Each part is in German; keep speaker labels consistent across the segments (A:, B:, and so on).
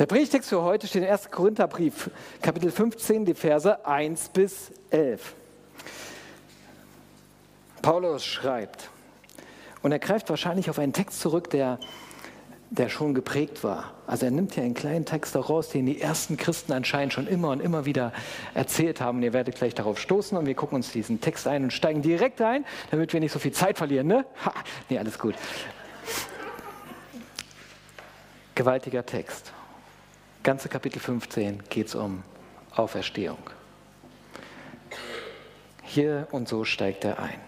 A: Der Predigtext für heute steht im 1. Korintherbrief, Kapitel 15, die Verse 1 bis 11. Paulus schreibt, und er greift wahrscheinlich auf einen Text zurück, der, der schon geprägt war. Also er nimmt hier einen kleinen Text daraus, den die ersten Christen anscheinend schon immer und immer wieder erzählt haben. Und ihr werdet gleich darauf stoßen und wir gucken uns diesen Text ein und steigen direkt ein, damit wir nicht so viel Zeit verlieren. Ne? Ha, nee, alles gut. Gewaltiger Text ganze Kapitel 15 geht es um Auferstehung. Hier und so steigt er ein.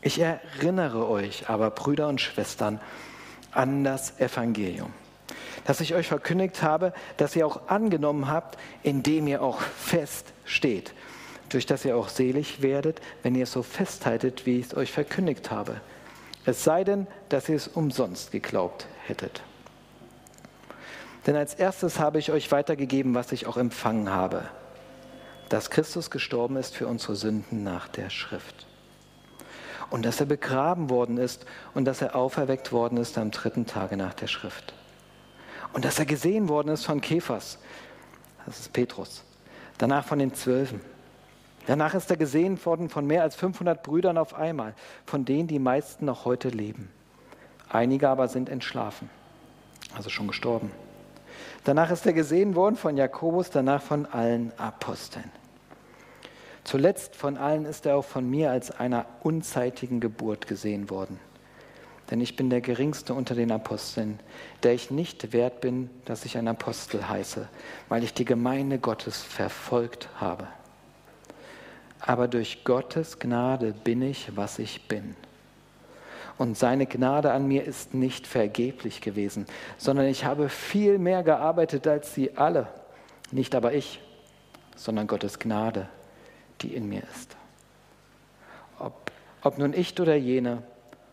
A: Ich erinnere euch aber, Brüder und Schwestern, an das Evangelium, das ich euch verkündigt habe, das ihr auch angenommen habt, indem ihr auch fest steht, durch das ihr auch selig werdet, wenn ihr es so festhaltet, wie ich es euch verkündigt habe. Es sei denn, dass ihr es umsonst geglaubt hättet. Denn als erstes habe ich euch weitergegeben, was ich auch empfangen habe, dass Christus gestorben ist für unsere Sünden nach der Schrift. Und dass er begraben worden ist und dass er auferweckt worden ist am dritten Tage nach der Schrift. Und dass er gesehen worden ist von Kephas, das ist Petrus, danach von den Zwölfen. Danach ist er gesehen worden von mehr als 500 Brüdern auf einmal, von denen die meisten noch heute leben. Einige aber sind entschlafen, also schon gestorben. Danach ist er gesehen worden von Jakobus, danach von allen Aposteln. Zuletzt von allen ist er auch von mir als einer unzeitigen Geburt gesehen worden. Denn ich bin der geringste unter den Aposteln, der ich nicht wert bin, dass ich ein Apostel heiße, weil ich die Gemeinde Gottes verfolgt habe. Aber durch Gottes Gnade bin ich, was ich bin. Und seine Gnade an mir ist nicht vergeblich gewesen, sondern ich habe viel mehr gearbeitet als sie alle. Nicht aber ich, sondern Gottes Gnade, die in mir ist. Ob, ob nun ich oder jene,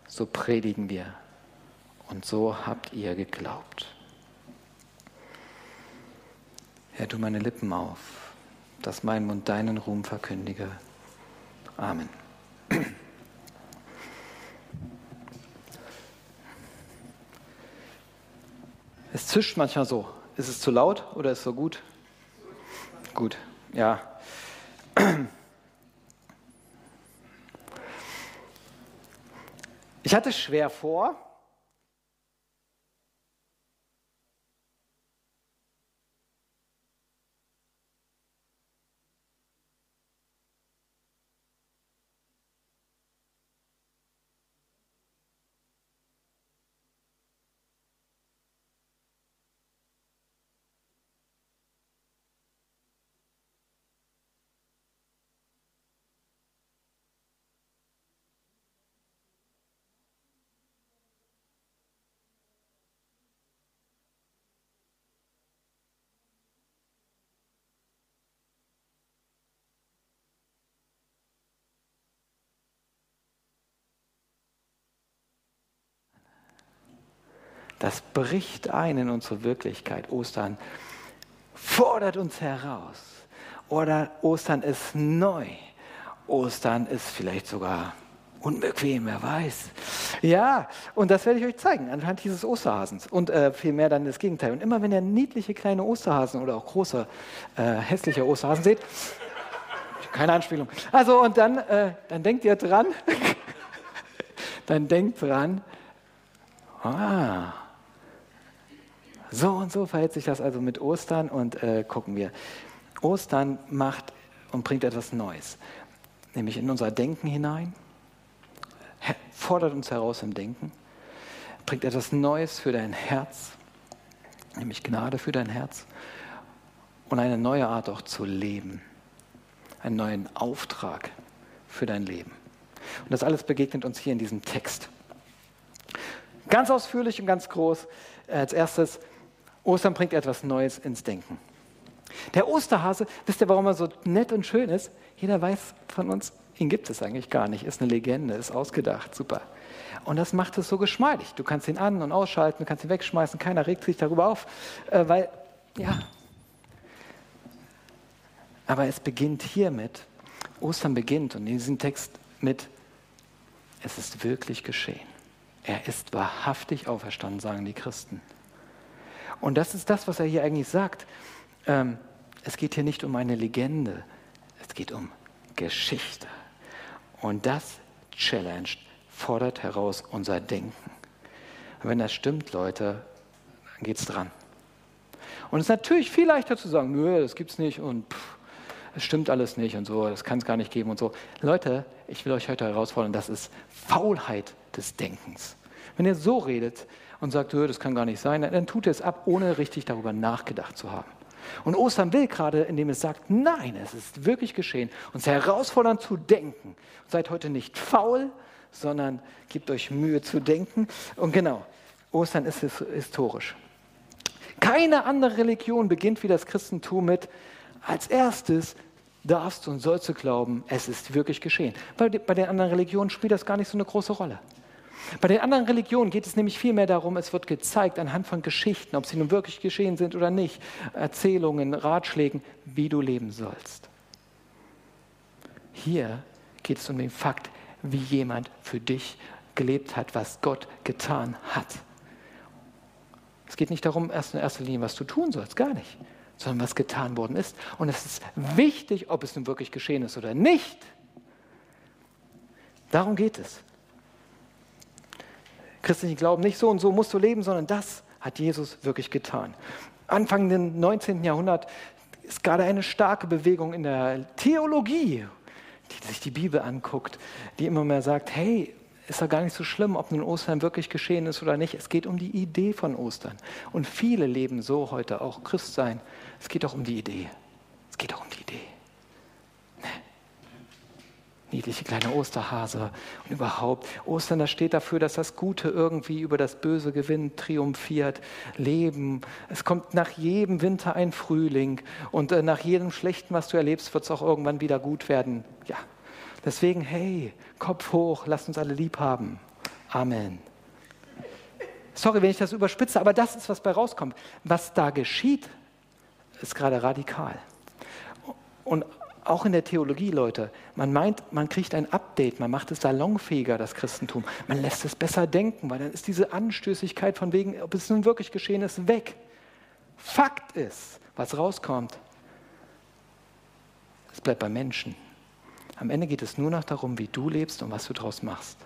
A: so predigen wir. Und so habt ihr geglaubt. Herr, tu meine Lippen auf, dass mein Mund deinen Ruhm verkündige. Amen. Zischt manchmal so. Ist es zu laut oder ist es so gut? Gut, ja. Ich hatte schwer vor, Das bricht ein in unsere Wirklichkeit. Ostern fordert uns heraus. Oder Ostern ist neu. Ostern ist vielleicht sogar unbequem, wer weiß. Ja, und das werde ich euch zeigen anhand dieses Osterhasens. Und äh, vielmehr dann das Gegenteil. Und immer wenn ihr niedliche kleine Osterhasen oder auch große, äh, hässliche Osterhasen seht, keine Anspielung. Also, und dann, äh, dann denkt ihr dran, dann denkt dran, ah, so und so verhält sich das also mit Ostern und äh, gucken wir. Ostern macht und bringt etwas Neues, nämlich in unser Denken hinein, fordert uns heraus im Denken, bringt etwas Neues für dein Herz, nämlich Gnade für dein Herz und eine neue Art auch zu leben, einen neuen Auftrag für dein Leben. Und das alles begegnet uns hier in diesem Text. Ganz ausführlich und ganz groß. Als erstes Ostern bringt etwas Neues ins Denken. Der Osterhase, wisst ihr, warum er so nett und schön ist? Jeder weiß von uns, ihn gibt es eigentlich gar nicht. Ist eine Legende, ist ausgedacht, super. Und das macht es so geschmeidig. Du kannst ihn an- und ausschalten, du kannst ihn wegschmeißen, keiner regt sich darüber auf, äh, weil, ja. Aber es beginnt hiermit, Ostern beginnt und in diesem Text mit, es ist wirklich geschehen. Er ist wahrhaftig auferstanden, sagen die Christen. Und das ist das, was er hier eigentlich sagt. Ähm, es geht hier nicht um eine Legende, es geht um Geschichte. Und das challenged, fordert heraus unser Denken. Und wenn das stimmt, Leute, dann geht's dran. Und es ist natürlich viel leichter zu sagen, nö, das gibt's nicht und es stimmt alles nicht und so, das kann es gar nicht geben und so. Leute, ich will euch heute herausfordern, das ist Faulheit des Denkens. Wenn ihr so redet und sagt, das kann gar nicht sein, dann tut ihr es ab, ohne richtig darüber nachgedacht zu haben. Und Ostern will gerade, indem es sagt, nein, es ist wirklich geschehen, uns herausfordern zu denken. Seid heute nicht faul, sondern gebt euch Mühe zu denken. Und genau, Ostern ist historisch. Keine andere Religion beginnt wie das Christentum mit, als erstes darfst und sollst du glauben, es ist wirklich geschehen. Bei, bei den anderen Religionen spielt das gar nicht so eine große Rolle. Bei den anderen Religionen geht es nämlich vielmehr darum, es wird gezeigt anhand von Geschichten, ob sie nun wirklich geschehen sind oder nicht, Erzählungen, Ratschlägen, wie du leben sollst. Hier geht es um den Fakt, wie jemand für dich gelebt hat, was Gott getan hat. Es geht nicht darum, erst in erster Linie, was du tun sollst, gar nicht, sondern was getan worden ist. Und es ist wichtig, ob es nun wirklich geschehen ist oder nicht. Darum geht es. Christlichen Glauben nicht so und so musst du leben, sondern das hat Jesus wirklich getan. Anfang des 19. Jahrhundert ist gerade eine starke Bewegung in der Theologie, die sich die Bibel anguckt, die immer mehr sagt, hey, ist ja gar nicht so schlimm, ob nun Ostern wirklich geschehen ist oder nicht. Es geht um die Idee von Ostern. Und viele leben so heute auch Christ sein. Es geht auch um die Idee. Es geht auch um die Idee. Niedliche kleine Osterhase und überhaupt. Ostern, das steht dafür, dass das Gute irgendwie über das Böse gewinnt, triumphiert, Leben. Es kommt nach jedem Winter ein Frühling und äh, nach jedem Schlechten, was du erlebst, wird es auch irgendwann wieder gut werden. Ja, Deswegen, hey, Kopf hoch, lasst uns alle lieb haben. Amen. Sorry, wenn ich das überspitze, aber das ist, was bei rauskommt. Was da geschieht, ist gerade radikal. Und auch in der Theologie, Leute, man meint, man kriegt ein Update, man macht es salonfähiger, das Christentum. Man lässt es besser denken, weil dann ist diese Anstößigkeit von wegen, ob es nun wirklich geschehen ist, weg. Fakt ist, was rauskommt, es bleibt bei Menschen. Am Ende geht es nur noch darum, wie du lebst und was du daraus machst.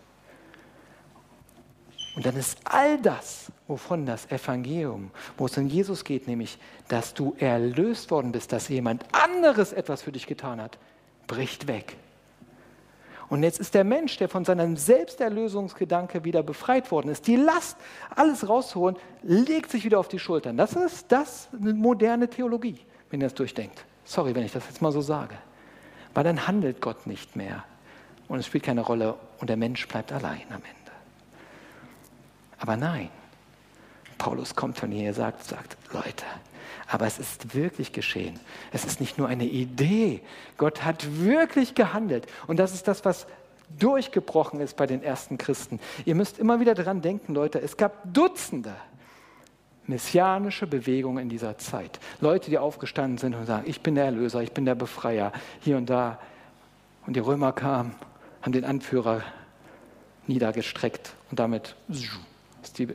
A: Und dann ist all das, wovon das Evangelium, wo es um Jesus geht, nämlich, dass du erlöst worden bist, dass jemand anderes etwas für dich getan hat, bricht weg. Und jetzt ist der Mensch, der von seinem Selbsterlösungsgedanke wieder befreit worden ist, die Last, alles rauszuholen, legt sich wieder auf die Schultern. Das ist das eine moderne Theologie, wenn ihr das durchdenkt. Sorry, wenn ich das jetzt mal so sage. Weil dann handelt Gott nicht mehr. Und es spielt keine Rolle und der Mensch bleibt allein am Ende. Aber nein, Paulus kommt von hier, sagt, sagt, Leute, aber es ist wirklich geschehen. Es ist nicht nur eine Idee. Gott hat wirklich gehandelt. Und das ist das, was durchgebrochen ist bei den ersten Christen. Ihr müsst immer wieder daran denken, Leute, es gab Dutzende messianische Bewegung in dieser Zeit. Leute, die aufgestanden sind und sagen, ich bin der Erlöser, ich bin der Befreier, hier und da. Und die Römer kamen, haben den Anführer niedergestreckt und damit ist die,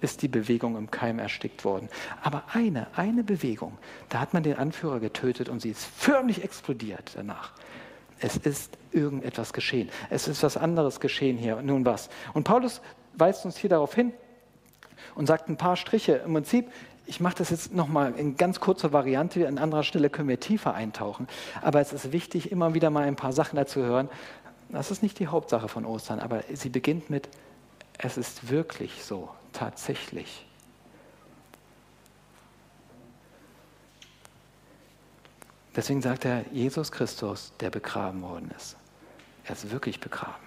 A: ist die Bewegung im Keim erstickt worden. Aber eine, eine Bewegung, da hat man den Anführer getötet und sie ist förmlich explodiert danach. Es ist irgendetwas geschehen. Es ist was anderes geschehen hier. Nun was? Und Paulus weist uns hier darauf hin, und sagt ein paar Striche. Im Prinzip, ich mache das jetzt nochmal in ganz kurzer Variante, an anderer Stelle können wir tiefer eintauchen. Aber es ist wichtig, immer wieder mal ein paar Sachen dazu hören. Das ist nicht die Hauptsache von Ostern, aber sie beginnt mit, es ist wirklich so, tatsächlich. Deswegen sagt er, Jesus Christus, der begraben worden ist. Er ist wirklich begraben.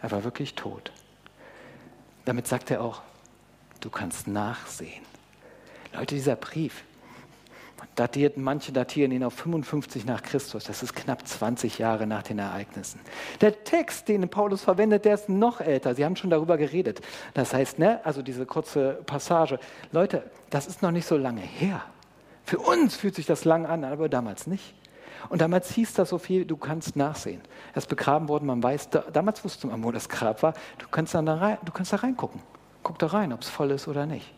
A: Er war wirklich tot. Damit sagt er auch, Du kannst nachsehen. Leute, dieser Brief, datiert, manche datieren ihn auf 55 nach Christus. Das ist knapp 20 Jahre nach den Ereignissen. Der Text, den Paulus verwendet, der ist noch älter. Sie haben schon darüber geredet. Das heißt, ne, also diese kurze Passage. Leute, das ist noch nicht so lange her. Für uns fühlt sich das lang an, aber damals nicht. Und damals hieß das so viel, du kannst nachsehen. Er ist begraben worden, man weiß, da, damals wusste man, wo das Grab war. Du kannst, da, rein, du kannst da reingucken. Guck da rein, ob es voll ist oder nicht.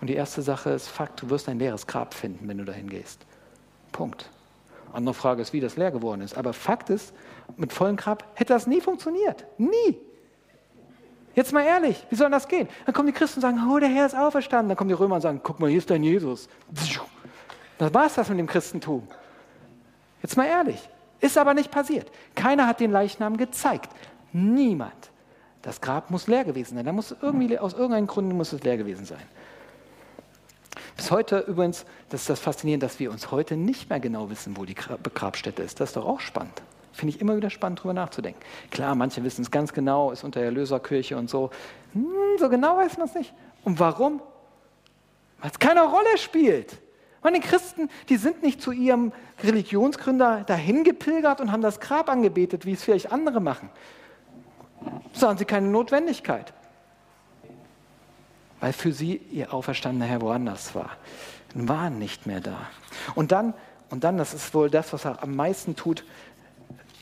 A: Und die erste Sache ist Fakt, du wirst ein leeres Grab finden, wenn du dahin gehst. Punkt. Andere Frage ist, wie das leer geworden ist. Aber Fakt ist, mit vollem Grab hätte das nie funktioniert. Nie. Jetzt mal ehrlich, wie soll das gehen? Dann kommen die Christen und sagen, oh, der Herr ist auferstanden. Dann kommen die Römer und sagen, guck mal, hier ist dein Jesus. Das war es das mit dem Christentum. Jetzt mal ehrlich. Ist aber nicht passiert. Keiner hat den Leichnam gezeigt. Niemand. Das Grab muss leer gewesen sein. Da muss irgendwie, aus irgendeinem Grund muss es leer gewesen sein. Heute übrigens, das ist das Faszinierende, dass wir uns heute nicht mehr genau wissen, wo die Grabstätte ist. Das ist doch auch spannend. Finde ich immer wieder spannend, darüber nachzudenken. Klar, manche wissen es ganz genau, ist unter der Erlöserkirche und so. Hm, so genau weiß man es nicht. Und warum? Weil es keine Rolle spielt. Die Christen, die sind nicht zu ihrem Religionsgründer dahin gepilgert und haben das Grab angebetet, wie es vielleicht andere machen. So haben sie keine Notwendigkeit. Weil für sie ihr auferstandener Herr woanders war. War nicht mehr da. Und dann, und dann, das ist wohl das, was er am meisten tut,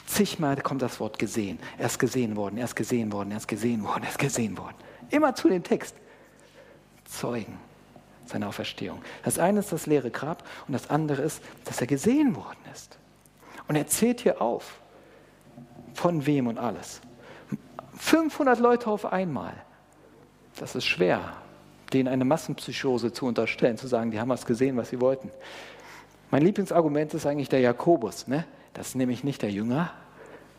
A: Zigmal kommt das Wort gesehen. Er ist gesehen worden, er ist gesehen worden, er ist gesehen worden, er ist gesehen worden. Immer zu dem Text. Zeugen seiner Auferstehung. Das eine ist das leere Grab und das andere ist, dass er gesehen worden ist. Und er zählt hier auf, von wem und alles. 500 Leute auf einmal. Das ist schwer, denen eine Massenpsychose zu unterstellen, zu sagen, die haben was gesehen, was sie wollten. Mein Lieblingsargument ist eigentlich der Jakobus. Ne? Das ist nämlich nicht der Jünger,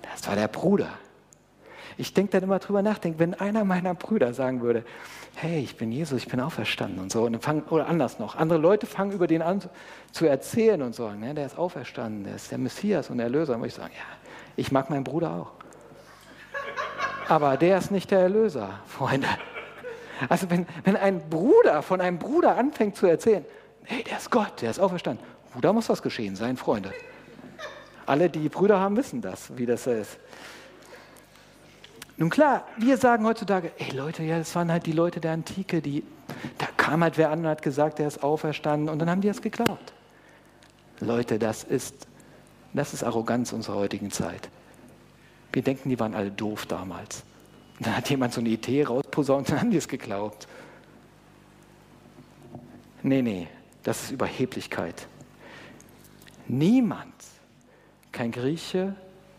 A: das war der Bruder. Ich denke dann immer drüber nach, wenn einer meiner Brüder sagen würde, hey, ich bin Jesus, ich bin auferstanden und so, und fang, oder anders noch, andere Leute fangen über den an zu erzählen und sagen, ne, der ist auferstanden, der ist der Messias und der Erlöser. Und ich sagen, ja, ich mag meinen Bruder auch. Aber der ist nicht der Erlöser, Freunde. Also wenn, wenn ein Bruder von einem Bruder anfängt zu erzählen, hey, der ist Gott, der ist auferstanden, da muss was geschehen sein, Freunde. Alle, die Brüder haben, wissen das, wie das ist. Nun klar, wir sagen heutzutage, ey Leute, ja, das waren halt die Leute der Antike, die, da kam halt wer an und hat gesagt, der ist auferstanden und dann haben die es geglaubt. Leute, das ist, das ist Arroganz unserer heutigen Zeit. Wir denken, die waren alle doof damals. Dann hat jemand so eine Idee rausposaunt und dann haben die es geglaubt. Nee, nee, das ist Überheblichkeit. Niemand kein Grieche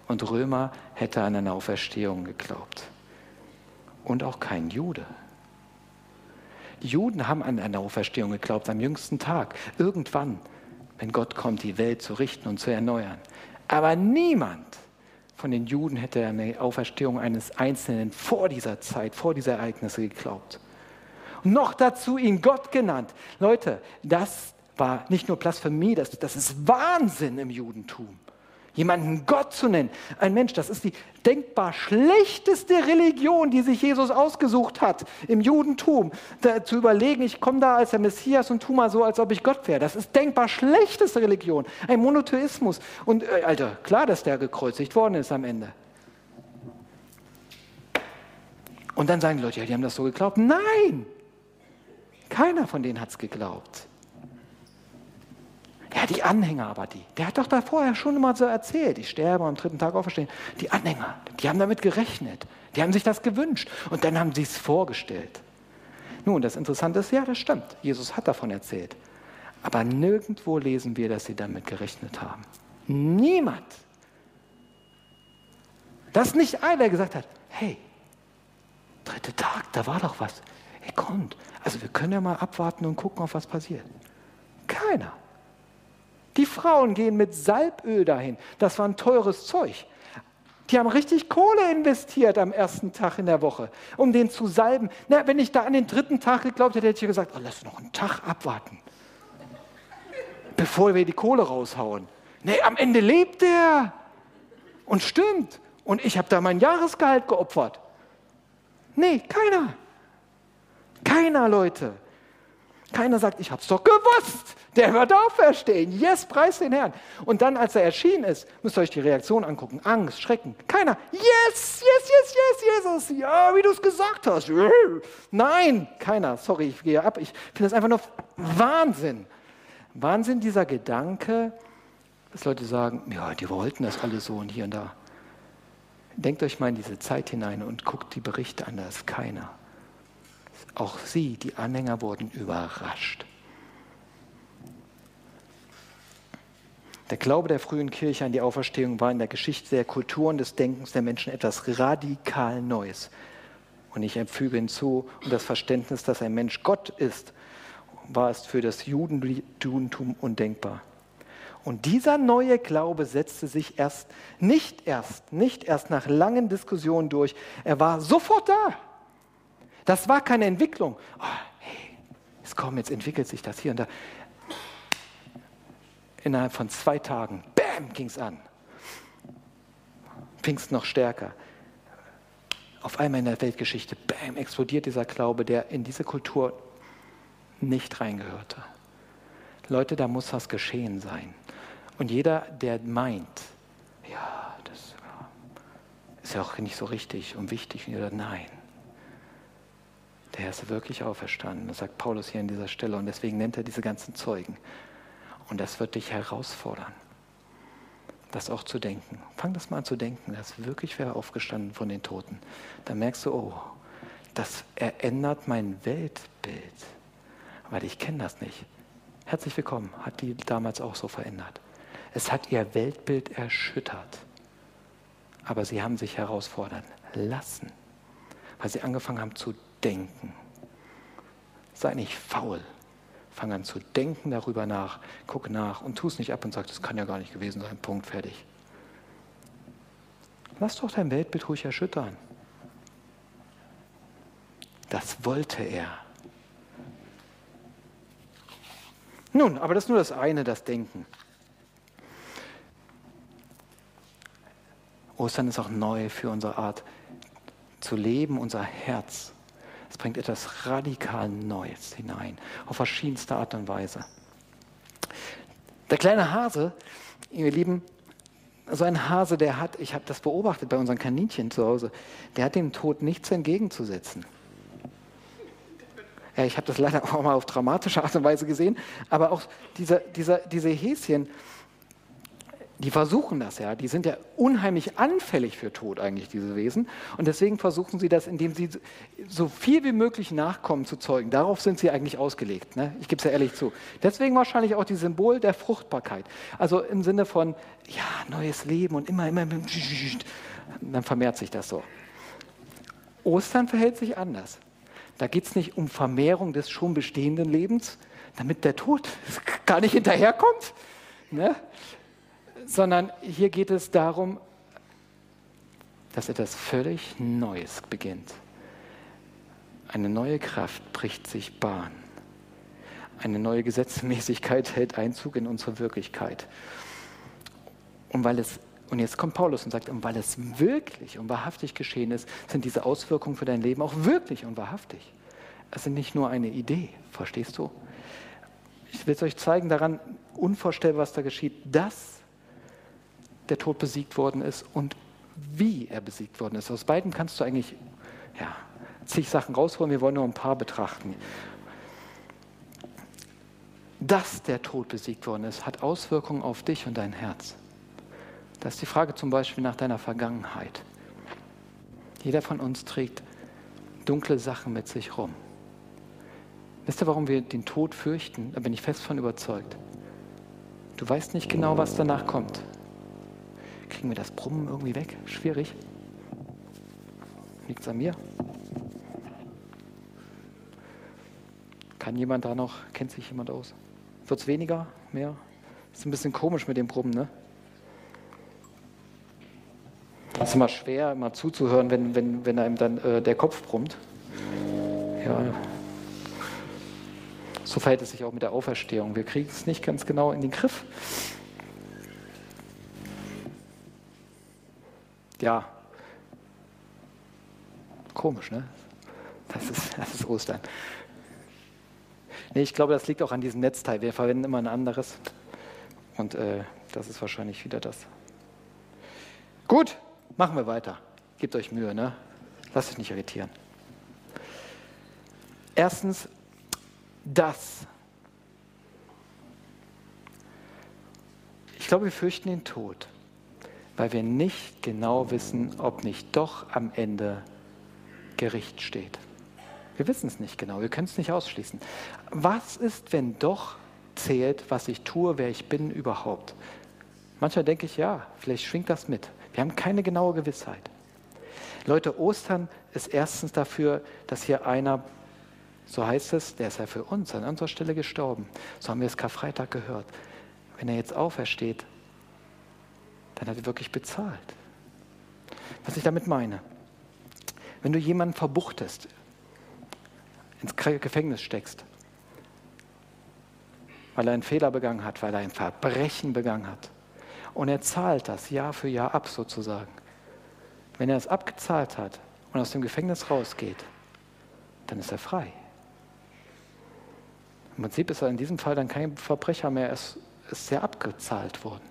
A: und Römer hätte an eine Auferstehung geglaubt. Und auch kein Jude. Die Juden haben an eine Auferstehung geglaubt am jüngsten Tag, irgendwann, wenn Gott kommt, die Welt zu richten und zu erneuern. Aber niemand von den Juden hätte an eine Auferstehung eines Einzelnen vor dieser Zeit, vor dieser Ereignisse geglaubt. Und noch dazu ihn Gott genannt. Leute, das war nicht nur Blasphemie, das, das ist Wahnsinn im Judentum jemanden Gott zu nennen. Ein Mensch, das ist die denkbar schlechteste Religion, die sich Jesus ausgesucht hat im Judentum. Da, zu überlegen, ich komme da als der Messias und tu mal so, als ob ich Gott wäre. Das ist denkbar schlechteste Religion. Ein Monotheismus. Und, äh, Alter, klar, dass der gekreuzigt worden ist am Ende. Und dann sagen die Leute, ja, die haben das so geglaubt. Nein! Keiner von denen hat es geglaubt. Ja, die Anhänger aber die. Der hat doch da vorher schon immer so erzählt, ich sterbe am dritten Tag auferstehen. Die Anhänger, die haben damit gerechnet. Die haben sich das gewünscht. Und dann haben sie es vorgestellt. Nun, das Interessante ist, ja, das stimmt. Jesus hat davon erzählt. Aber nirgendwo lesen wir, dass sie damit gerechnet haben. Niemand. Das ist nicht einer, gesagt hat, hey, dritter Tag, da war doch was. Hey, kommt. Also wir können ja mal abwarten und gucken, auf was passiert. Keiner. Die Frauen gehen mit Salböl dahin. Das war ein teures Zeug. Die haben richtig Kohle investiert am ersten Tag in der Woche, um den zu salben. Na, wenn ich da an den dritten Tag geglaubt hätte, hätte ich gesagt, oh, lass noch einen Tag abwarten, bevor wir die Kohle raushauen. Nee, am Ende lebt er. Und stimmt. Und ich habe da mein Jahresgehalt geopfert. Nee, keiner. Keiner, Leute. Keiner sagt, ich habe es doch gewusst. Der wird auferstehen. Yes, preis den Herrn. Und dann, als er erschienen ist, müsst ihr euch die Reaktion angucken. Angst, Schrecken. Keiner. Yes, yes, yes, yes, Jesus. Ja, wie du es gesagt hast. Nein, keiner. Sorry, ich gehe ab. Ich finde das einfach nur Wahnsinn. Wahnsinn dieser Gedanke, dass Leute sagen, ja, die wollten das alle so und hier und da. Denkt euch mal in diese Zeit hinein und guckt die Berichte an, da ist keiner. Auch sie, die Anhänger, wurden überrascht. Der Glaube der frühen Kirche an die Auferstehung war in der Geschichte der Kultur und des Denkens der Menschen etwas radikal Neues. Und ich füge hinzu, und das Verständnis, dass ein Mensch Gott ist, war es für das Judentum undenkbar. Und dieser neue Glaube setzte sich erst, nicht erst, nicht erst nach langen Diskussionen durch. Er war sofort da. Das war keine Entwicklung. Oh, hey, jetzt komm, jetzt entwickelt sich das hier und da. Innerhalb von zwei Tagen, bam, ging es an. Pfingst noch stärker. Auf einmal in der Weltgeschichte, bam, explodiert dieser Glaube, der in diese Kultur nicht reingehörte. Leute, da muss was geschehen sein. Und jeder, der meint, ja, das ist ja auch nicht so richtig und wichtig, oder nein, der ist wirklich auferstanden. Das sagt Paulus hier an dieser Stelle und deswegen nennt er diese ganzen Zeugen. Und das wird dich herausfordern, das auch zu denken. Fang das mal an zu denken, dass wirklich wer aufgestanden von den Toten. Dann merkst du, oh, das ändert mein Weltbild, weil ich kenne das nicht. Herzlich willkommen, hat die damals auch so verändert. Es hat ihr Weltbild erschüttert. Aber sie haben sich herausfordern lassen, weil sie angefangen haben zu denken. Sei nicht faul. Fang an zu denken darüber nach, guck nach und tu es nicht ab und sag, das kann ja gar nicht gewesen sein, Punkt, fertig. Lass doch dein Weltbild ruhig erschüttern. Das wollte er. Nun, aber das ist nur das eine, das Denken. Ostern ist auch neu für unsere Art zu leben, unser Herz. Bringt etwas radikal Neues hinein, auf verschiedenste Art und Weise. Der kleine Hase, ihr Lieben, so ein Hase, der hat, ich habe das beobachtet bei unseren Kaninchen zu Hause, der hat dem Tod nichts entgegenzusetzen. Ja, ich habe das leider auch mal auf dramatische Art und Weise gesehen, aber auch dieser, dieser, diese Häschen, die versuchen das ja, die sind ja unheimlich anfällig für Tod eigentlich, diese Wesen. Und deswegen versuchen sie das, indem sie so viel wie möglich Nachkommen zu zeugen. Darauf sind sie eigentlich ausgelegt. Ne? Ich gebe es ja ehrlich zu. Deswegen wahrscheinlich auch die Symbol der Fruchtbarkeit. Also im Sinne von, ja, neues Leben und immer, immer, dann vermehrt sich das so. Ostern verhält sich anders. Da geht es nicht um Vermehrung des schon bestehenden Lebens, damit der Tod gar nicht hinterherkommt. Ne? Sondern hier geht es darum, dass etwas völlig Neues beginnt. Eine neue Kraft bricht sich Bahn. Eine neue Gesetzmäßigkeit hält Einzug in unsere Wirklichkeit. Und weil es und jetzt kommt Paulus und sagt, und weil es wirklich und wahrhaftig geschehen ist, sind diese Auswirkungen für dein Leben auch wirklich und wahrhaftig. Es sind nicht nur eine Idee, verstehst du? Ich will es euch zeigen daran, unvorstellbar, was da geschieht. Das der Tod besiegt worden ist und wie er besiegt worden ist. Aus beiden kannst du eigentlich ja, zig Sachen rausholen. Wir wollen nur ein paar betrachten. Dass der Tod besiegt worden ist, hat Auswirkungen auf dich und dein Herz. Das ist die Frage zum Beispiel nach deiner Vergangenheit. Jeder von uns trägt dunkle Sachen mit sich rum. Wisst ihr, warum wir den Tod fürchten? Da bin ich fest von überzeugt. Du weißt nicht genau, was danach kommt. Kriegen wir das Brummen irgendwie weg? Schwierig. Liegt es an mir? Kann jemand da noch, kennt sich jemand aus? Wird es weniger? Mehr? Ist ein bisschen komisch mit dem Brummen, ne? Ist immer schwer, immer zuzuhören, wenn, wenn, wenn einem dann äh, der Kopf brummt. Ja. So verhält es sich auch mit der Auferstehung. Wir kriegen es nicht ganz genau in den Griff. Ja, komisch, ne? Das ist, das ist Ostern. Nee, ich glaube, das liegt auch an diesem Netzteil. Wir verwenden immer ein anderes. Und äh, das ist wahrscheinlich wieder das. Gut, machen wir weiter. Gebt euch Mühe, ne? Lasst euch nicht irritieren. Erstens, das. Ich glaube, wir fürchten den Tod weil wir nicht genau wissen, ob nicht doch am Ende Gericht steht. Wir wissen es nicht genau, wir können es nicht ausschließen. Was ist, wenn doch zählt, was ich tue, wer ich bin überhaupt? Manchmal denke ich, ja, vielleicht schwingt das mit. Wir haben keine genaue Gewissheit. Leute, Ostern ist erstens dafür, dass hier einer, so heißt es, der ist ja für uns an unserer Stelle gestorben. So haben wir es Karfreitag gehört. Wenn er jetzt aufersteht, dann hat er wirklich bezahlt. Was ich damit meine, wenn du jemanden verbuchtest, ins Gefängnis steckst, weil er einen Fehler begangen hat, weil er ein Verbrechen begangen hat, und er zahlt das Jahr für Jahr ab sozusagen. Wenn er es abgezahlt hat und aus dem Gefängnis rausgeht, dann ist er frei. Im Prinzip ist er in diesem Fall dann kein Verbrecher mehr, es ist sehr abgezahlt worden.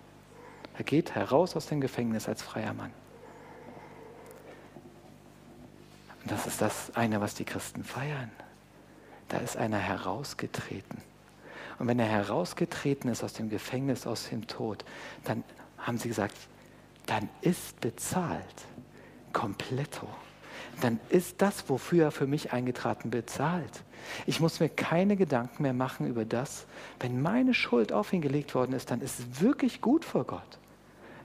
A: Er geht heraus aus dem Gefängnis als freier Mann. Und das ist das eine, was die Christen feiern. Da ist einer herausgetreten. Und wenn er herausgetreten ist aus dem Gefängnis, aus dem Tod, dann haben sie gesagt, dann ist bezahlt. Kompletto. Dann ist das, wofür er für mich eingetraten bezahlt. Ich muss mir keine Gedanken mehr machen über das. Wenn meine Schuld auf ihn gelegt worden ist, dann ist es wirklich gut vor Gott.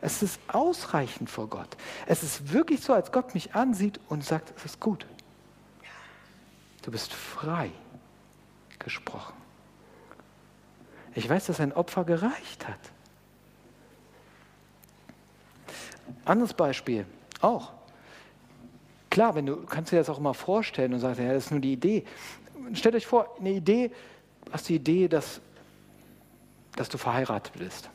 A: Es ist ausreichend vor Gott. Es ist wirklich so, als Gott mich ansieht und sagt, es ist gut. Du bist frei gesprochen. Ich weiß, dass ein Opfer gereicht hat. Anderes Beispiel, auch. Klar, wenn du kannst dir das auch mal vorstellen und sagst, ja, das ist nur die Idee. Stellt euch vor, eine Idee, hast die Idee, dass, dass du verheiratet bist.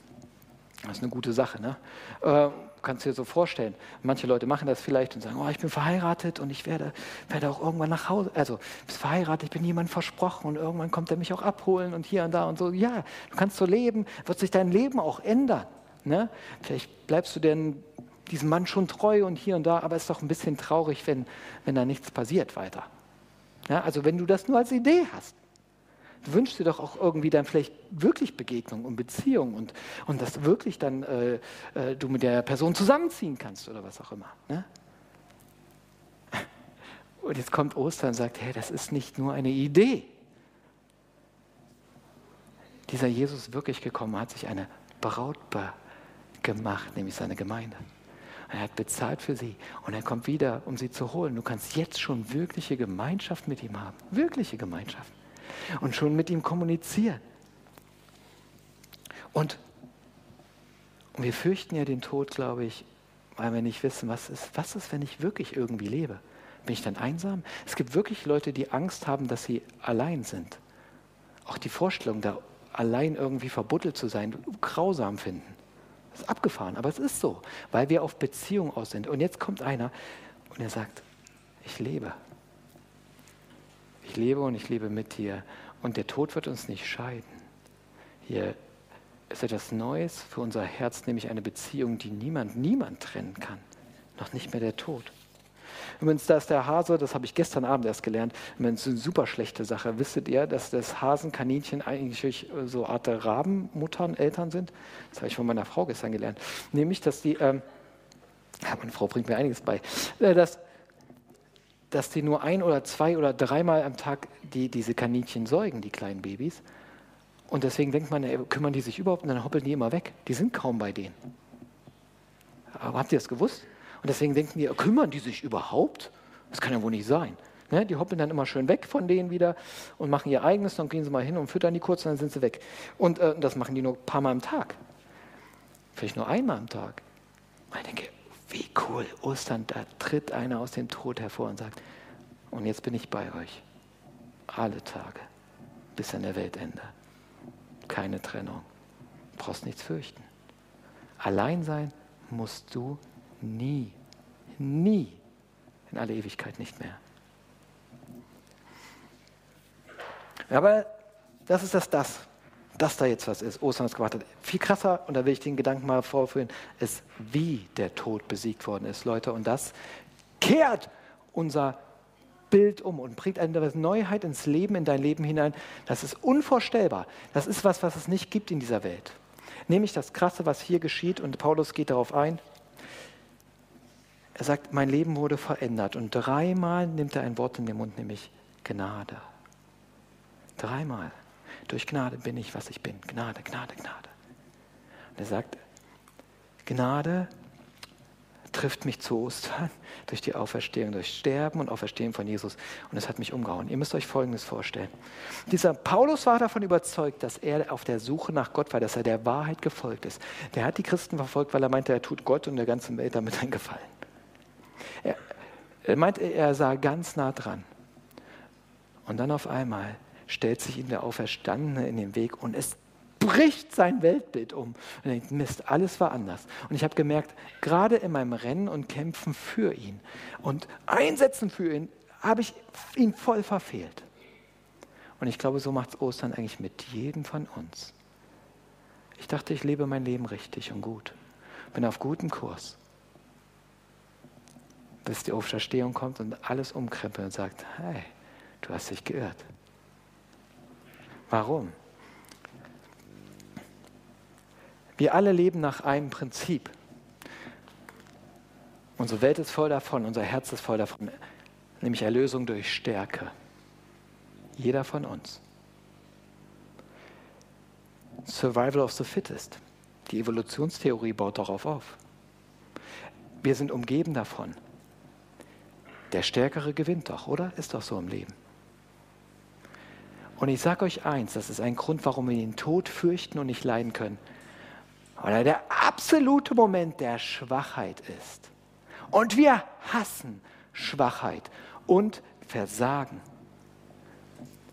A: Das ist eine gute Sache. Ne? Äh, kannst du dir so vorstellen. Manche Leute machen das vielleicht und sagen, oh, ich bin verheiratet und ich werde, werde auch irgendwann nach Hause. Also, bist verheiratet, ich bin jemandem versprochen und irgendwann kommt er mich auch abholen und hier und da und so. Ja, du kannst so leben, wird sich dein Leben auch ändern. Ne? Vielleicht bleibst du denn diesem Mann schon treu und hier und da, aber es ist doch ein bisschen traurig, wenn, wenn da nichts passiert weiter. Ja, also wenn du das nur als Idee hast. Du wünschst dir doch auch irgendwie dann vielleicht wirklich Begegnung und Beziehung und, und dass wirklich dann äh, äh, du mit der Person zusammenziehen kannst oder was auch immer. Ne? Und jetzt kommt Ostern und sagt, hey, das ist nicht nur eine Idee. Dieser Jesus wirklich gekommen, hat sich eine Braut gemacht, nämlich seine Gemeinde. Er hat bezahlt für sie und er kommt wieder, um sie zu holen. Du kannst jetzt schon wirkliche Gemeinschaft mit ihm haben. Wirkliche Gemeinschaft und schon mit ihm kommunizieren. Und, wir fürchten ja den Tod, glaube ich, weil wir nicht wissen, was ist, was ist, wenn ich wirklich irgendwie lebe? Bin ich dann einsam? Es gibt wirklich Leute, die Angst haben, dass sie allein sind. Auch die Vorstellung, da allein irgendwie verbuddelt zu sein, grausam finden. Das ist abgefahren, aber es ist so, weil wir auf Beziehung aus sind. Und jetzt kommt einer und er sagt, ich lebe. Ich lebe und ich lebe mit dir. Und der Tod wird uns nicht scheiden. Hier ist etwas Neues für unser Herz, nämlich eine Beziehung, die niemand, niemand trennen kann. Noch nicht mehr der Tod. Übrigens, da ist der Hase, das habe ich gestern Abend erst gelernt, übrigens eine super schlechte Sache. Wisstet ihr, dass das Hasenkaninchen eigentlich so Art der Rabenmuttern, Eltern sind? Das habe ich von meiner Frau gestern gelernt. Nämlich, dass die, ähm, ja, meine Frau bringt mir einiges bei, äh, dass dass die nur ein oder zwei oder dreimal am Tag die, diese Kaninchen säugen, die kleinen Babys. Und deswegen denkt man, ey, kümmern die sich überhaupt und dann hoppeln die immer weg. Die sind kaum bei denen. Aber habt ihr das gewusst? Und deswegen denken die, kümmern die sich überhaupt? Das kann ja wohl nicht sein. Ne? Die hoppeln dann immer schön weg von denen wieder und machen ihr eigenes, dann gehen sie mal hin und füttern die kurz und dann sind sie weg. Und äh, das machen die nur ein paar Mal am Tag. Vielleicht nur einmal am Tag. Ich denke, wie cool, Ostern, da tritt einer aus dem Tod hervor und sagt, und jetzt bin ich bei euch. Alle Tage, bis an der Weltende. Keine Trennung. Du brauchst nichts fürchten. Allein sein musst du nie, nie, in alle Ewigkeit nicht mehr. Aber das ist das Das dass da jetzt was ist, Ostern ist gewartet. Viel krasser, und da will ich den Gedanken mal vorführen, ist, wie der Tod besiegt worden ist, Leute. Und das kehrt unser Bild um und bringt eine Neuheit ins Leben, in dein Leben hinein. Das ist unvorstellbar. Das ist was, was es nicht gibt in dieser Welt. Nämlich das Krasse, was hier geschieht, und Paulus geht darauf ein. Er sagt, mein Leben wurde verändert. Und dreimal nimmt er ein Wort in den Mund, nämlich Gnade. Dreimal. Durch Gnade bin ich, was ich bin. Gnade, Gnade, Gnade. Und er sagt, Gnade trifft mich zu Ostern durch die Auferstehung, durch Sterben und Auferstehen von Jesus. Und es hat mich umgehauen. Ihr müsst euch Folgendes vorstellen. Dieser Paulus war davon überzeugt, dass er auf der Suche nach Gott war, dass er der Wahrheit gefolgt ist. Der hat die Christen verfolgt, weil er meinte, er tut Gott und der ganzen Welt damit einen Gefallen. Er, er meinte, er sah ganz nah dran. Und dann auf einmal stellt sich ihm der Auferstandene in den Weg und es bricht sein Weltbild um. Und denkt, Mist, alles war anders. Und ich habe gemerkt, gerade in meinem Rennen und Kämpfen für ihn und Einsetzen für ihn, habe ich ihn voll verfehlt. Und ich glaube, so macht es Ostern eigentlich mit jedem von uns. Ich dachte, ich lebe mein Leben richtig und gut. Bin auf gutem Kurs. Bis die Auferstehung kommt und alles umkrempelt und sagt, hey, du hast dich geirrt. Warum? Wir alle leben nach einem Prinzip. Unsere Welt ist voll davon, unser Herz ist voll davon, nämlich Erlösung durch Stärke. Jeder von uns. Survival of the Fittest. Die Evolutionstheorie baut darauf auf. Wir sind umgeben davon. Der Stärkere gewinnt doch, oder? Ist doch so im Leben. Und ich sage euch eins, das ist ein Grund, warum wir den Tod fürchten und nicht leiden können oder der absolute Moment der Schwachheit ist. Und wir hassen Schwachheit und Versagen.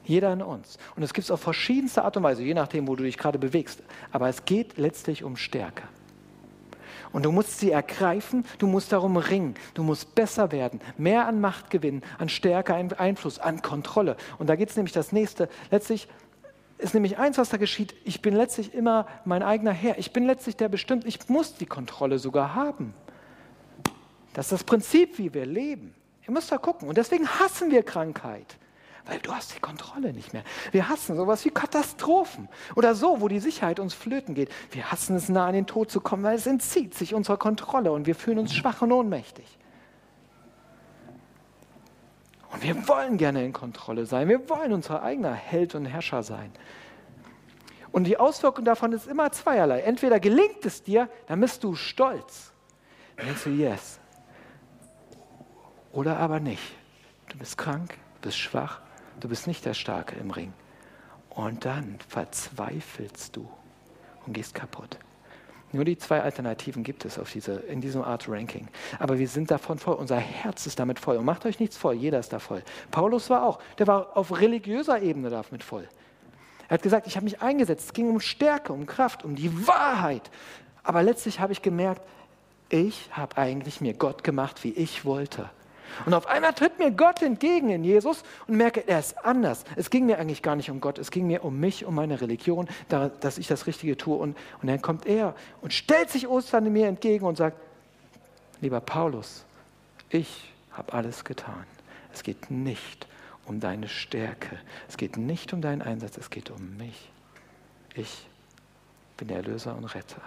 A: Jeder in uns. Und es gibt es auf verschiedenste Art und Weise, je nachdem, wo du dich gerade bewegst. Aber es geht letztlich um Stärke. Und du musst sie ergreifen, du musst darum ringen, du musst besser werden, mehr an Macht gewinnen, an Stärke, an Einfluss, an Kontrolle. Und da geht es nämlich das nächste. Letztlich ist nämlich eins, was da geschieht. Ich bin letztlich immer mein eigener Herr. Ich bin letztlich der bestimmt. Ich muss die Kontrolle sogar haben. Das ist das Prinzip, wie wir leben. Ihr müsst da gucken. Und deswegen hassen wir Krankheit. Weil du hast die Kontrolle nicht mehr. Wir hassen sowas wie Katastrophen. Oder so, wo die Sicherheit uns flöten geht. Wir hassen es, nah an den Tod zu kommen, weil es entzieht sich unserer Kontrolle und wir fühlen uns schwach und ohnmächtig. Und wir wollen gerne in Kontrolle sein. Wir wollen unser eigener Held und Herrscher sein. Und die Auswirkung davon ist immer zweierlei. Entweder gelingt es dir, dann bist du stolz. Dann denkst du, yes. Oder aber nicht. Du bist krank, bist schwach, du bist nicht der Starke im Ring. Und dann verzweifelst du und gehst kaputt. Nur die zwei Alternativen gibt es auf diese, in diesem Art Ranking. Aber wir sind davon voll. Unser Herz ist damit voll. Und macht euch nichts voll. Jeder ist da voll. Paulus war auch. Der war auf religiöser Ebene damit voll. Er hat gesagt, ich habe mich eingesetzt. Es ging um Stärke, um Kraft, um die Wahrheit. Aber letztlich habe ich gemerkt, ich habe eigentlich mir Gott gemacht, wie ich wollte. Und auf einmal tritt mir Gott entgegen in Jesus und merke, er ist anders. Es ging mir eigentlich gar nicht um Gott, es ging mir um mich, um meine Religion, dass ich das Richtige tue. Und, und dann kommt er und stellt sich Ostern mir entgegen und sagt, lieber Paulus, ich habe alles getan. Es geht nicht um deine Stärke, es geht nicht um deinen Einsatz, es geht um mich. Ich bin der Erlöser und Retter.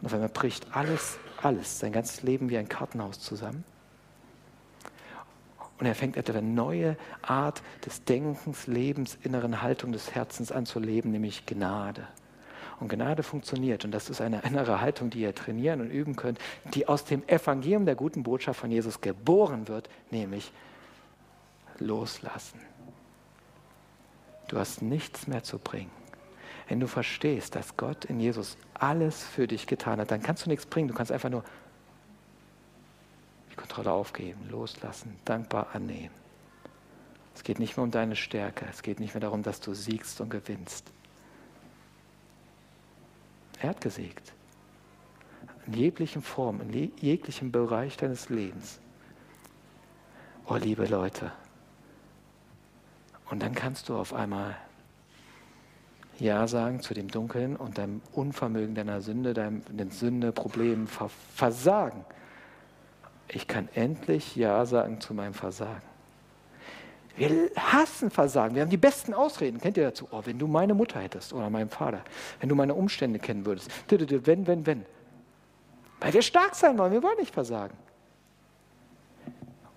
A: Und auf einmal bricht alles, alles, sein ganzes Leben wie ein Kartenhaus zusammen. Und er fängt eine neue Art des Denkens, Lebens, inneren Haltung des Herzens an zu leben, nämlich Gnade. Und Gnade funktioniert. Und das ist eine innere Haltung, die ihr trainieren und üben könnt, die aus dem Evangelium der guten Botschaft von Jesus geboren wird, nämlich loslassen. Du hast nichts mehr zu bringen. Wenn du verstehst, dass Gott in Jesus alles für dich getan hat, dann kannst du nichts bringen. Du kannst einfach nur Kontrolle aufgeben, loslassen, dankbar annehmen. Es geht nicht mehr um deine Stärke, es geht nicht mehr darum, dass du siegst und gewinnst. Er hat gesiegt. In jeglichen Formen, in jeglichem Bereich deines Lebens. Oh, liebe Leute. Und dann kannst du auf einmal Ja sagen zu dem Dunkeln und deinem Unvermögen deiner Sünde, deinem den Sündeproblemen, Versagen ich kann endlich Ja sagen zu meinem Versagen. Wir hassen Versagen. Wir haben die besten Ausreden. Kennt ihr dazu? Oh, wenn du meine Mutter hättest oder meinen Vater, wenn du meine Umstände kennen würdest. Wenn, wenn, wenn. Weil wir stark sein wollen. Wir wollen nicht versagen.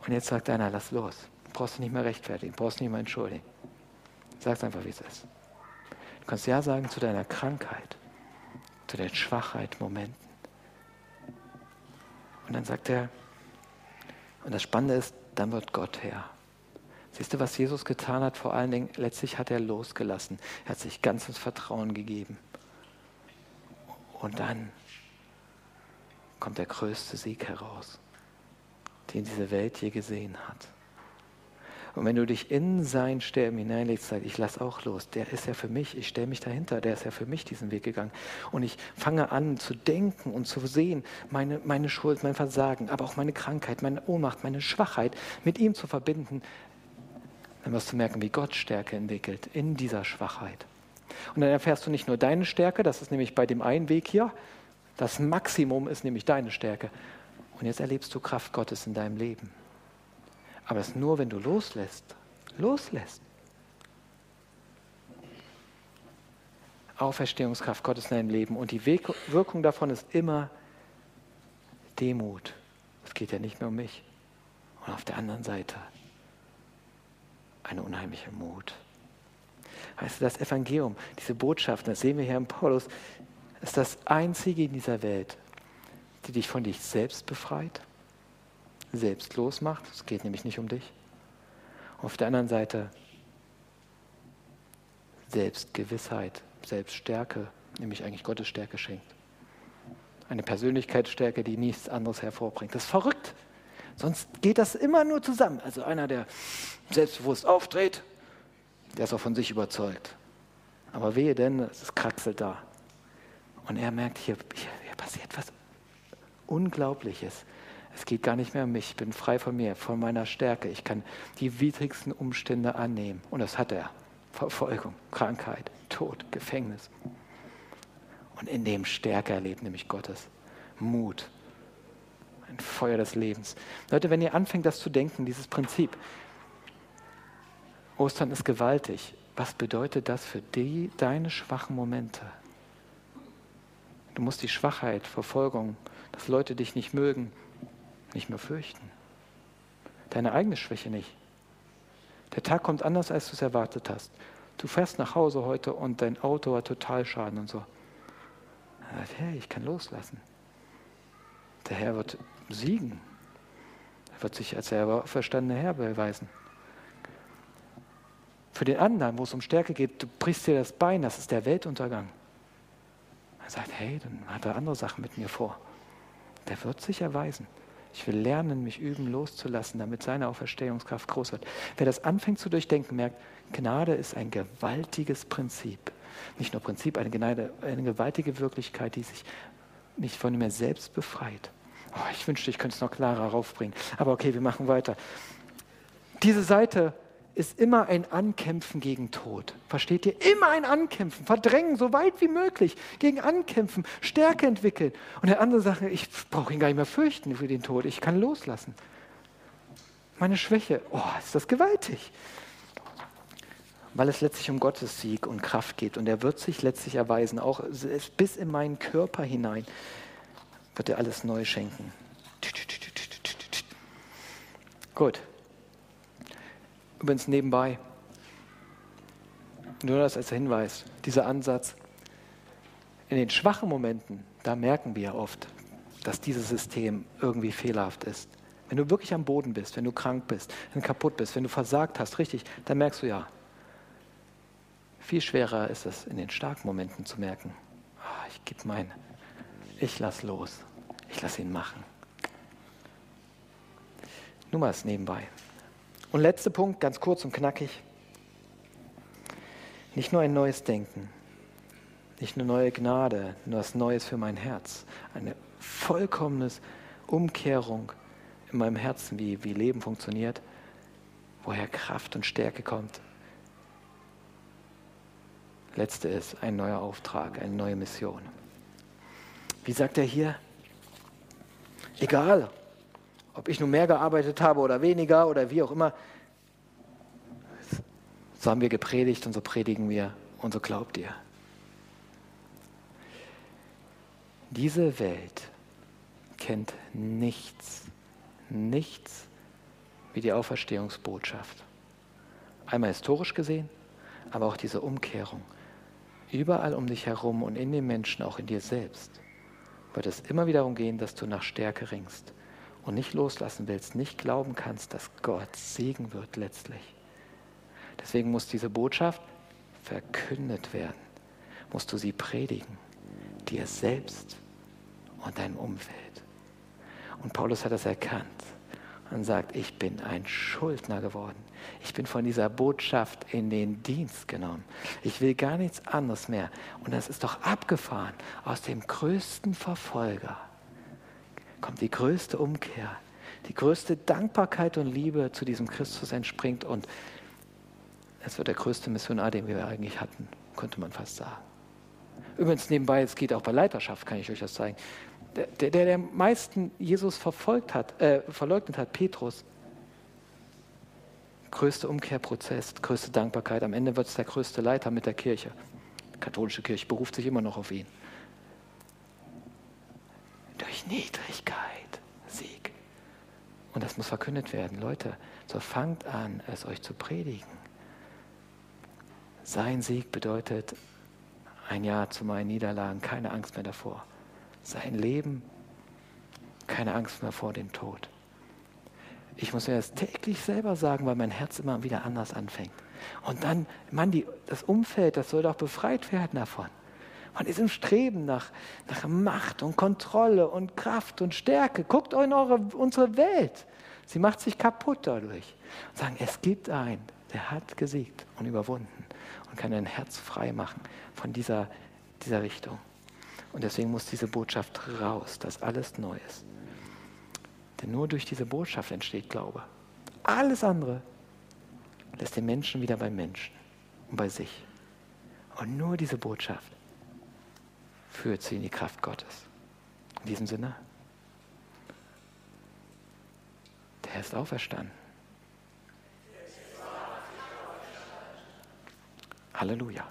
A: Und jetzt sagt einer, lass los. Brauchst du nicht mehr rechtfertigen, brauchst du nicht mehr entschuldigen. Sag es einfach, wie es ist. Du kannst Ja sagen zu deiner Krankheit, zu den Schwachheit-Momenten. Und dann sagt er, und das Spannende ist, dann wird Gott Herr. Siehst du, was Jesus getan hat? Vor allen Dingen, letztlich hat er losgelassen. Er hat sich ganzes Vertrauen gegeben. Und dann kommt der größte Sieg heraus, den diese Welt je gesehen hat. Und wenn du dich in sein Sterben hineinlegst, sagst, ich lass auch los, der ist ja für mich, ich stelle mich dahinter, der ist ja für mich diesen Weg gegangen. Und ich fange an zu denken und zu sehen, meine, meine Schuld, mein Versagen, aber auch meine Krankheit, meine Ohnmacht, meine Schwachheit mit ihm zu verbinden, dann wirst du merken, wie Gott Stärke entwickelt in dieser Schwachheit. Und dann erfährst du nicht nur deine Stärke, das ist nämlich bei dem einen Weg hier, das Maximum ist nämlich deine Stärke. Und jetzt erlebst du Kraft Gottes in deinem Leben. Aber es ist nur, wenn du loslässt. Loslässt. Auferstehungskraft Gottes in deinem Leben. Und die Wirkung davon ist immer Demut. Es geht ja nicht mehr um mich. Und auf der anderen Seite eine unheimliche Mut. Weißt du, das Evangelium, diese Botschaft, das sehen wir hier im Paulus, ist das einzige in dieser Welt, die dich von dich selbst befreit selbstlos macht. Es geht nämlich nicht um dich. Auf der anderen Seite Selbstgewissheit, Selbststärke, nämlich eigentlich Gottes Stärke schenkt. Eine Persönlichkeitsstärke, die nichts anderes hervorbringt. Das ist verrückt. Sonst geht das immer nur zusammen. Also einer, der selbstbewusst auftritt, der ist auch von sich überzeugt. Aber wehe denn, es kraxelt da. Und er merkt, hier, hier, hier passiert was Unglaubliches. Es geht gar nicht mehr um mich. Ich bin frei von mir, von meiner Stärke. Ich kann die widrigsten Umstände annehmen. Und das hat er. Verfolgung, Krankheit, Tod, Gefängnis. Und in dem Stärke erlebt nämlich Gottes Mut. Ein Feuer des Lebens. Leute, wenn ihr anfängt, das zu denken, dieses Prinzip, Ostern ist gewaltig. Was bedeutet das für die, deine schwachen Momente? Du musst die Schwachheit, Verfolgung, dass Leute dich nicht mögen, nicht mehr fürchten. Deine eigene Schwäche nicht. Der Tag kommt anders, als du es erwartet hast. Du fährst nach Hause heute und dein Auto hat Totalschaden und so. Sagt, hey, ich kann loslassen. Der Herr wird siegen. Er wird sich als selber verstandene Herr beweisen. Für den anderen, wo es um Stärke geht, du brichst dir das Bein, das ist der Weltuntergang. Er sagt, hey, dann hat er andere Sachen mit mir vor. Der wird sich erweisen. Ich will lernen, mich üben, loszulassen, damit seine Auferstehungskraft groß wird. Wer das anfängt zu durchdenken, merkt, Gnade ist ein gewaltiges Prinzip. Nicht nur Prinzip, eine, Gnade, eine gewaltige Wirklichkeit, die sich nicht von mir selbst befreit. Oh, ich wünschte, ich könnte es noch klarer raufbringen. Aber okay, wir machen weiter. Diese Seite ist immer ein Ankämpfen gegen Tod. Versteht ihr? Immer ein Ankämpfen, verdrängen, so weit wie möglich, gegen Ankämpfen, Stärke entwickeln. Und der andere sagt, ich brauche ihn gar nicht mehr fürchten für den Tod, ich kann loslassen. Meine Schwäche, oh, ist das gewaltig. Weil es letztlich um Gottes Sieg und Kraft geht und er wird sich letztlich erweisen, auch bis in meinen Körper hinein wird er alles neu schenken. Gut. Übrigens nebenbei, nur das als Hinweis, dieser Ansatz, in den schwachen Momenten, da merken wir oft, dass dieses System irgendwie fehlerhaft ist. Wenn du wirklich am Boden bist, wenn du krank bist, wenn du kaputt bist, wenn du versagt hast, richtig, dann merkst du ja. Viel schwerer ist es in den starken Momenten zu merken, oh, ich gebe mein, ich lass los, ich lass ihn machen. Nur mal das nebenbei. Und letzter Punkt, ganz kurz und knackig. Nicht nur ein neues Denken, nicht eine neue Gnade, nur was Neues für mein Herz. Eine vollkommene Umkehrung in meinem Herzen, wie, wie Leben funktioniert, woher Kraft und Stärke kommt. Letzte ist ein neuer Auftrag, eine neue Mission. Wie sagt er hier? Egal, ob ich nun mehr gearbeitet habe oder weniger oder wie auch immer. So haben wir gepredigt und so predigen wir und so glaubt ihr. Diese Welt kennt nichts, nichts wie die Auferstehungsbotschaft. Einmal historisch gesehen, aber auch diese Umkehrung. Überall um dich herum und in den Menschen, auch in dir selbst, wird es immer wieder darum gehen, dass du nach Stärke ringst und nicht loslassen willst, nicht glauben kannst, dass Gott Segen wird letztlich. Deswegen muss diese Botschaft verkündet werden, musst du sie predigen, dir selbst und deinem Umfeld. Und Paulus hat das erkannt und sagt, ich bin ein Schuldner geworden. Ich bin von dieser Botschaft in den Dienst genommen. Ich will gar nichts anderes mehr. Und das ist doch abgefahren. Aus dem größten Verfolger kommt die größte Umkehr, die größte Dankbarkeit und Liebe zu diesem Christus entspringt. Und es wird der größte Missionar, den wir eigentlich hatten, könnte man fast sagen. Übrigens nebenbei, es geht auch bei Leiterschaft, kann ich euch das zeigen. Der, der, der am meisten Jesus verfolgt hat, äh, verleugnet hat, Petrus, größte Umkehrprozess, größte Dankbarkeit. Am Ende wird es der größte Leiter mit der Kirche. Die katholische Kirche beruft sich immer noch auf ihn. Durch Niedrigkeit Sieg. Und das muss verkündet werden. Leute, so fangt an, es euch zu predigen. Sein Sieg bedeutet ein Ja zu meinen Niederlagen, keine Angst mehr davor. Sein Leben, keine Angst mehr vor dem Tod. Ich muss mir das täglich selber sagen, weil mein Herz immer wieder anders anfängt. Und dann, Mann, die, das Umfeld, das soll doch befreit werden davon. Von diesem Streben nach, nach Macht und Kontrolle und Kraft und Stärke. Guckt in eure, unsere Welt. Sie macht sich kaputt dadurch. Und sagen, es gibt einen, der hat gesiegt und überwunden und kann dein Herz frei machen von dieser, dieser Richtung. Und deswegen muss diese Botschaft raus, dass alles neu ist. Denn nur durch diese Botschaft entsteht Glaube. Alles andere lässt den Menschen wieder beim Menschen und bei sich. Und nur diese Botschaft führt sie in die Kraft Gottes. In diesem Sinne, der ist auferstanden. Halleluja.